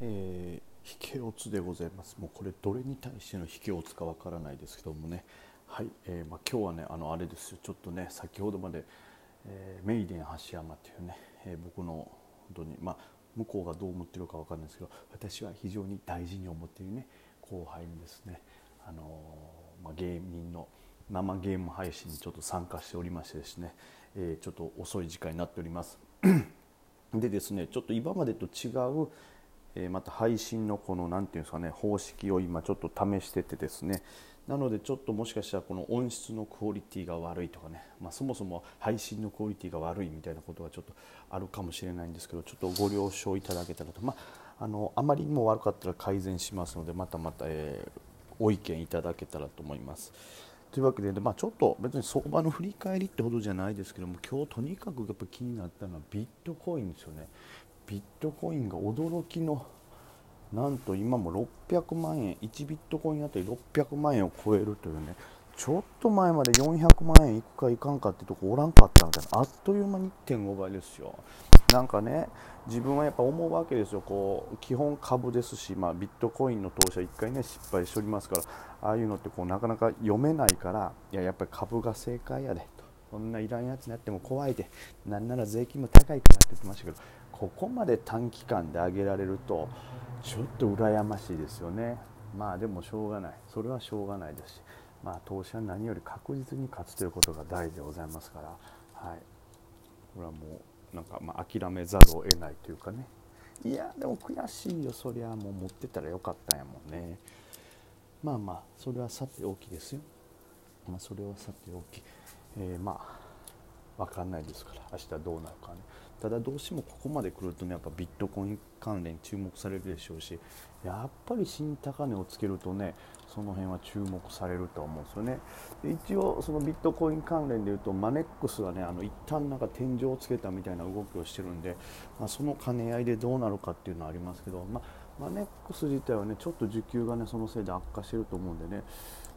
えー、引けオツでございます。もうこれどれに対しての引けオツかわからないですけどもね。はい、えー、まあ、今日はねあのあれですよ。ちょっとね先ほどまで、えー、メイデン橋山っていうね、え僕の本当にまあ向こうがどう思ってるかわかんないですけど私は非常に大事に思っているね後輩にですね。あのまあ、芸人の生ゲーム配信にちょっと参加しておりましてですね、えちょっと遅い時間になっております。でですねちょっと今までと違うえまた配信のこの何て言うんですかね方式を今ちょっと試しててですねなのでちょっともしかしたらこの音質のクオリティが悪いとかね、まあ、そもそも配信のクオリティが悪いみたいなことがちょっとあるかもしれないんですけどちょっとご了承いただけたらと、まあ、あのあまりにも悪かったら改善しますのでまたまた、えー、ご意見いただけたらと思います。というわけで、まあ、ちょっと別に相場の振り返りってほどじゃないですけども今日とにかくやっぱ気になったのはビットコインですよね。ビットコインが驚きのなんと今も600万円1ビットコインあたり600万円を超えるというねちょっと前まで400万円いくかいかんかってとこおらんかったみたいなあっという間に1.5倍ですよ。なんかね自分はやっぱ思うわけですよ。こう基本株ですし、まあ、ビットコインの投資は1回ね失敗しておりますからああいうのってこうなかなか読めないからいややっぱり株が正解やでと。そんないらんやつになっても怖いで。なんなら税金も高いって言ってましたけどここまで短期間で上げられるとちょっと羨ましいですよね。まあでもしょうがない。それはしょうがないですし。まあ投資は何より確実に勝つということが大事でございますから。はい。これはもうなんかまあ諦めざるを得ないというかね。いやでも悔しいよ。そりゃもう持ってたらよかったんやもんね。まあまあそれはさておきですよ。まあそれはさておき、えー、まあ分かんないですから明日どうなるかね。ただどうしてもここまで来るとねやっぱビットコイン関連注目されるでしょうしやっぱり新高値をつけるとねその辺は注目されると思うんですよね。で一応そのビットコイン関連でいうとマネックスがねあの一旦なんか天井をつけたみたいな動きをしてるんで、まあ、その兼ね合いでどうなるかっていうのはありますけど、まあ、マネックス自体はねちょっと需給がねそのせいで悪化してると思うんでね。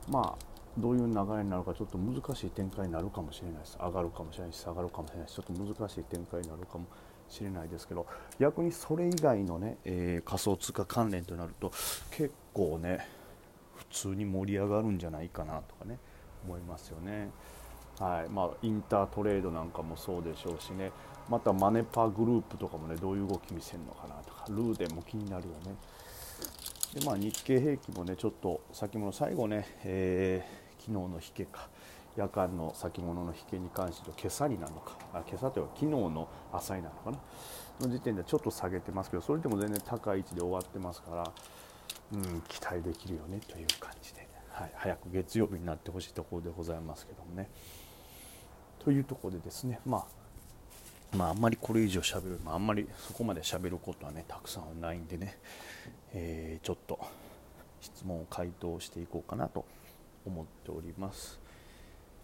まあどういう流れになるかちょっと難しい展開になるかもしれないです上がるかもしれないし下がるかもしれないしちょっと難しい展開になるかもしれないですけど逆にそれ以外のね、えー、仮想通貨関連となると結構ね普通に盛り上がるんじゃないかなとかね思いますよね。はいまあ、インタートレードなんかもそうでしょうしねまたマネパーグループとかもねどういう動き見せるのかなとかルーデンも気になるよね。でまあ、日経平均もねちょっと先物最後ね、えー昨日の引けか夜間の先物の引けに関して今朝になるのか。あ今朝というか昨日の朝になるのかな。の時点でちょっと下げてますけどそれでも全然高い位置で終わってますから、うん、期待できるよねという感じで、はい、早く月曜日になってほしいところでございますけどもね。というところでですねまあまあ、あんまりこれ以上しゃべる、まあ、あんまりそこまでしゃべることはねたくさんないんでね、えー、ちょっと質問を回答していこうかなと思っております、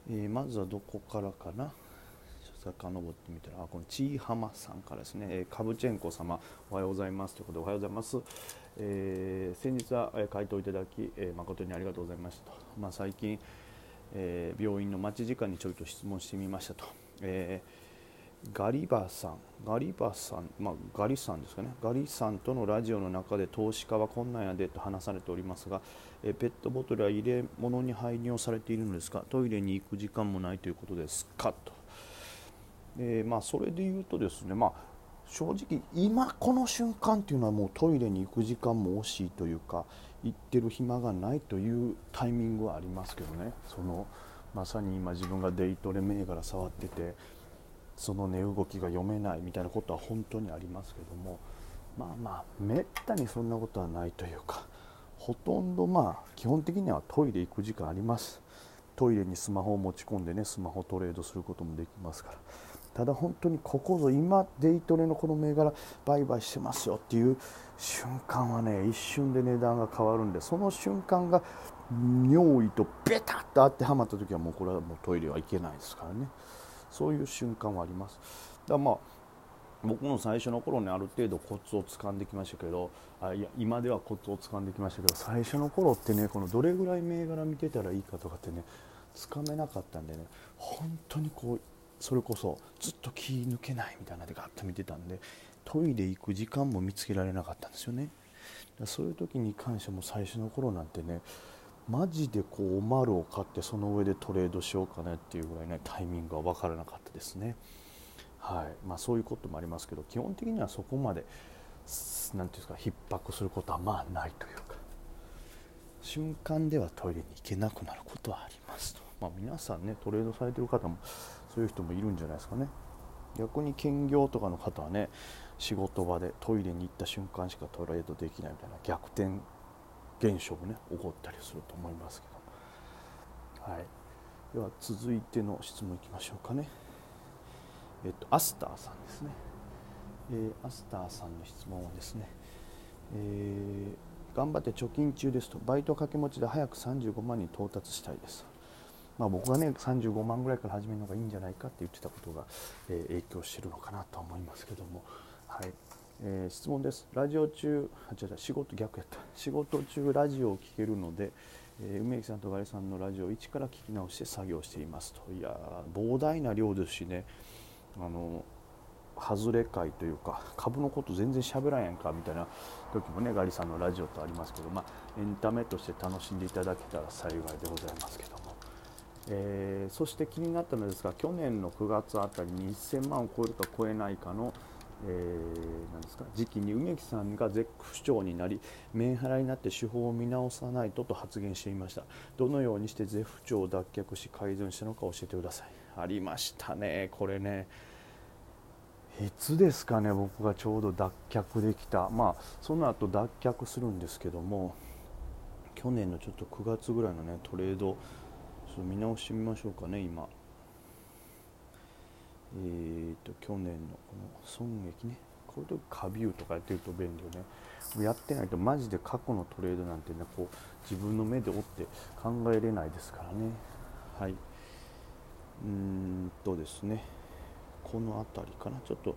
えー、まずはどこからかな？遡ってみたらあこのちいはまさんからですね、えー、カブチェンコ様おはようございます。ということでおはようございます、えー、先日は回答いただき、えー、誠にありがとうございましたと、まあ、最近、え、病院の待ち時間にちょいと質問してみましたと、えーガリバさん、ガリバさん、まあ、ガリさんですかね、ガリさんとのラジオの中で投資家はこんなんやでと話されておりますが、えペットボトルは入れ物に排尿されているのですか、トイレに行く時間もないということですか？と、えー、まあ、それで言うとですね、まあ、正直、今この瞬間というのはもうトイレに行く時間も惜しいというか、行ってる暇がないというタイミングはありますけどね、そのまさに今、自分がデイトレ銘柄触ってて、その値動きが読めないみたいなことは本当にありますけどもまあまあめったにそんなことはないというかほとんどまあ基本的にはトイレ行く時間ありますトイレにスマホを持ち込んでねスマホトレードすることもできますからただ本当にここぞ今デイトレのこの銘柄売買してますよっていう瞬間はね一瞬で値段が変わるんでその瞬間が尿意とベタッと当てはまった時はもうこれはもうトイレは行けないですからね。そういう瞬間はあります。だまあ僕の最初の頃にある程度コツを掴んできましたけどあいや今ではコツを掴んできましたけど最初の頃ってねこのどれぐらい銘柄見てたらいいかとかってねつかめなかったんでね本当にこうそれこそずっと気抜けないみたいなでガッと見てたんでトイレ行く時間も見つけられなかったんですよねそういう時に関しても最初の頃なんてねマジでこうおまるを買ってその上でトレードしようかねっていうぐらいねタイミングが分からなかったですね。はい。まあ、そういうこともありますけど基本的にはそこまで何ていうんですか逼迫することはまあないというか瞬間ではトイレに行けなくなることはありますと、まあ、皆さんねトレードされてる方もそういう人もいるんじゃないですかね。逆に兼業とかの方はね仕事場でトイレに行った瞬間しかトレードできないみたいな逆転現象もね起こったりすると思いますけど、はい、では続いての質問いきましょうかね。えっとアスターさんですね、えー、アスターさんの質問はですね、えー、頑張って貯金中ですとバイト掛け持ちで早く35万に到達したいです。まあ、僕がね35万ぐらいから始めるのがいいんじゃないかって言ってたことが、えー、影響してるのかなと思いますけども、はい。えー、質問です。ラジオ中あ違う違う仕事逆やった。仕事中ラジオを聴けるので、えー、梅木さんとガリさんのラジオを一から聞き直して作業していますと。いや膨大な量ですしね。あの外れ会というか株のこと全然喋らんやんかみたいな時もねガリさんのラジオとありますけど、まあ、エンタメとして楽しんでいただけたら幸いでございますけども。えー、そして気になったのですが去年の9月あたりに1000万を超えるか超えないかの、えー、ですか時期に梅木さんが絶不調になりメンハラになって手法を見直さないとと発言していました。どのようにして絶不調を脱却し改善したのか教えてください。ありましたね。これねいつですかね僕がちょうど脱却できた。まあその後脱却するんですけども去年のちょっと9月ぐらいのねトレードちょっと見直してみましょうかね今。えーと去年のこの損益ね。こういう時カビューとかやってると便利よね。やってないとマジで過去のトレードなんてねこう自分の目で追って考えれないですからね。はい。うーんとですね。この辺りかな。ちょっと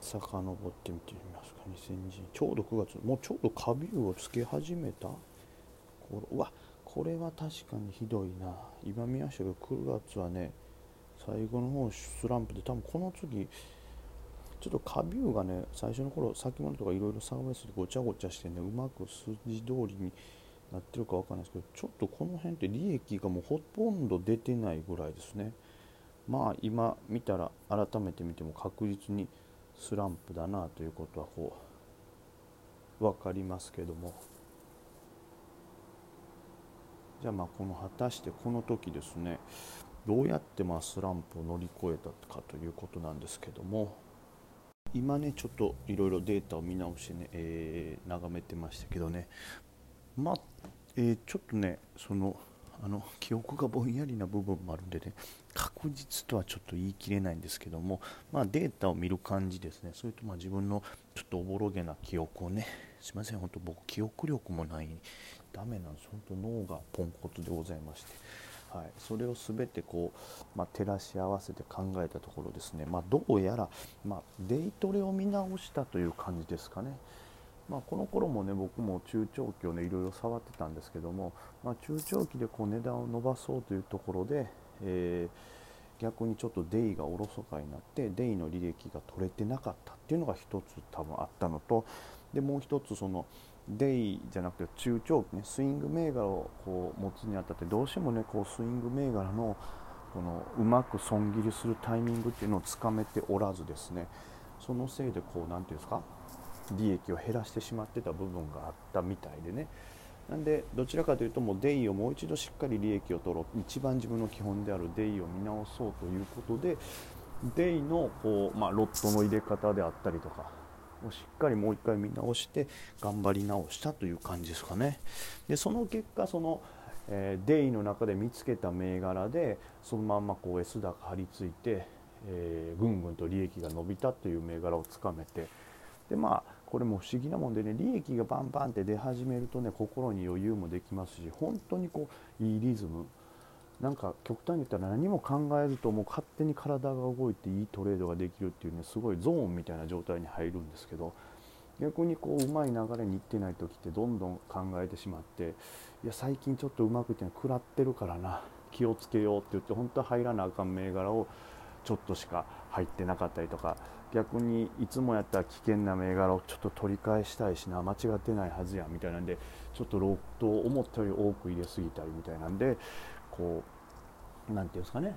遡ってみてみますか2000人ちょうど9月。もうちょうどカビューをつけ始めた。これうわこれは確かにひどいな。今見ましたけど9月はね最後の方スランプで多分この次ちょっとカビューがね最初の頃先物とかいろいろサービスごちゃごちゃしてねうまく数字通りになってるかわかんないですけどちょっとこの辺って利益がもうほとんど出てないぐらいですね。まあ今見たら改めて見ても確実にスランプだなということはこう分かりますけども。じゃあまあこの果たしてこの時ですね。どうやってまあスランプを乗り越えたかということなんですけども今ねちょっといろいろデータを見直してね、えー、眺めてましたけどね。まあ、えー、ちょっとねそのあの記憶がぼんやりな部分もあるんでね確実とはちょっと言い切れないんですけども、まあ、データを見る感じですね。それとまあ自分のちょっとおぼろげな記憶をねすいません本当僕記憶力もないダメなんです。本当脳がポンコツでございまして、はい、それを全てこう、まあ、照らし合わせて考えたところですね、まあ、どうやら、まあ、デイトレを見直したという感じですかね。まあ、この頃もね僕も中長期をねいろいろ触ってたんですけども、ま、中長期でこう値段を伸ばそうというところで、えー、逆にちょっとデイがおろそかになってデイの履歴が取れてなかったっていうのが一つ多分あったのとでもう一つそのデイじゃなくて中長期ねスイング銘柄をこう持つにあたってどうしてもねこうスイング銘柄のこのうまく損切りするタイミングっていうのをつかめておらずですね。そのせいでこう何て言うんですか利益を減らしてしまってた部分があったみたいでね。なんでどちらかというともうデイをもう一度しっかり利益を取ろう。一番自分の基本であるデイを見直そうということでデイのこう、まあ、ロットの入れ方であったりとかをしっかりもう一回見直して頑張り直したという感じですかね。でその結果その、え、デイの中で見つけた銘柄でそのまんまこう S 高張り付いて、えー、ぐんぐんと利益が伸びたという銘柄をつかめてでまあこれも不思議なもんでね利益がバンバンって出始めるとね心に余裕もできますし本当にこういいリズムなんか極端に言ったら何も考えずともう勝手に体が動いていいトレードができるっていうねすごいゾーンみたいな状態に入るんですけど逆にこううまい流れにいってない時ってどんどん考えてしまっていや最近ちょっとうまくいってない食らってるからな気をつけようって言って本当は入らなあかん銘柄をちょっとしか入ってなかったりとか逆にいつもやったら危険な銘柄をちょっと取り返したいしな間違ってないはずやみたいなんでちょっとロットを思ったより多く入れすぎたりみたいなんでこう何て言うんですかね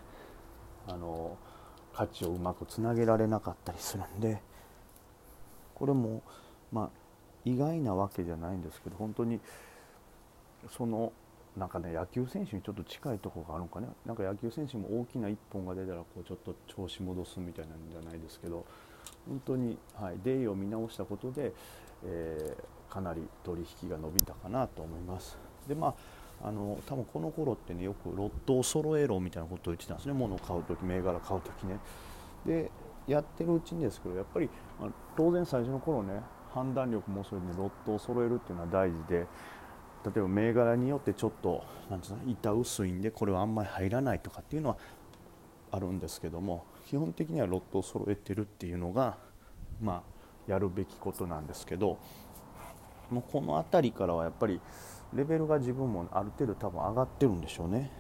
あの価値をうまくつなげられなかったりするんでこれもまあ意外なわけじゃないんですけど本当にそのなんかね野球選手にちょっと近いところがあるのかねなんか野球選手も大きな1本が出たらこうちょっと調子戻すみたいなんじゃないですけど本当に、はい、デイを見直したことで、えー、かなり取引が伸びたかなと思います。でまああの多分この頃ってねよくロットを揃えろみたいなことを言ってたんですね物を買う時銘柄買う時ね。でやってるうちにですけどやっぱり、まあ、当然最初の頃ね判断力もそれでロットを揃えるっていうのは大事で例えば銘柄によってちょっとなんうの板薄いんでこれはあんまり入らないとかっていうのはあるんですけども基本的にはロットを揃えてるっていうのがまあやるべきことなんですけどもうこの辺りからはやっぱりレベルが自分もある程度多分上がってるんでしょうね。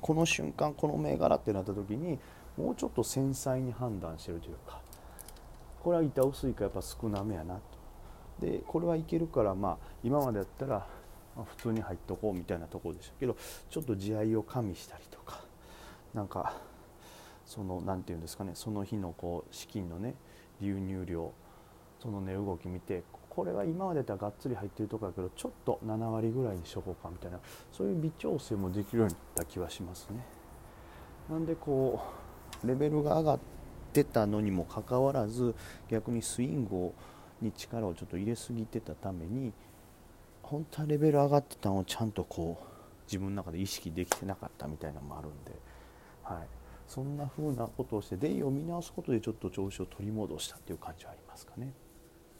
この瞬間この銘柄ってなった時にもうちょっと繊細に判断してるというかこれは板薄いかやっぱ少なめやなとでこれはいけるからまあ今までやったら普通に入っとこうみたいなところでしたけどちょっと地合いを加味したりとかなんかその何て言うんですかねその日のこう資金のね流入量その値、動き見てこれは今までだったらがっつり入ってるとこだけどちょっと7割ぐらいにしとこうかみたいなそういう微調整もできるようになった気はしますね。なんでこうレベルが上がってたのにもかかわらず逆にスイングをに力をちょっと入れすぎてたために本当はレベル上がってたのをちゃんとこう自分の中で意識できてなかったみたいなのもあるんで、はい、そんな風なことをしてデイを見直すことでちょっと調子を取り戻したっていう感じはありますかね。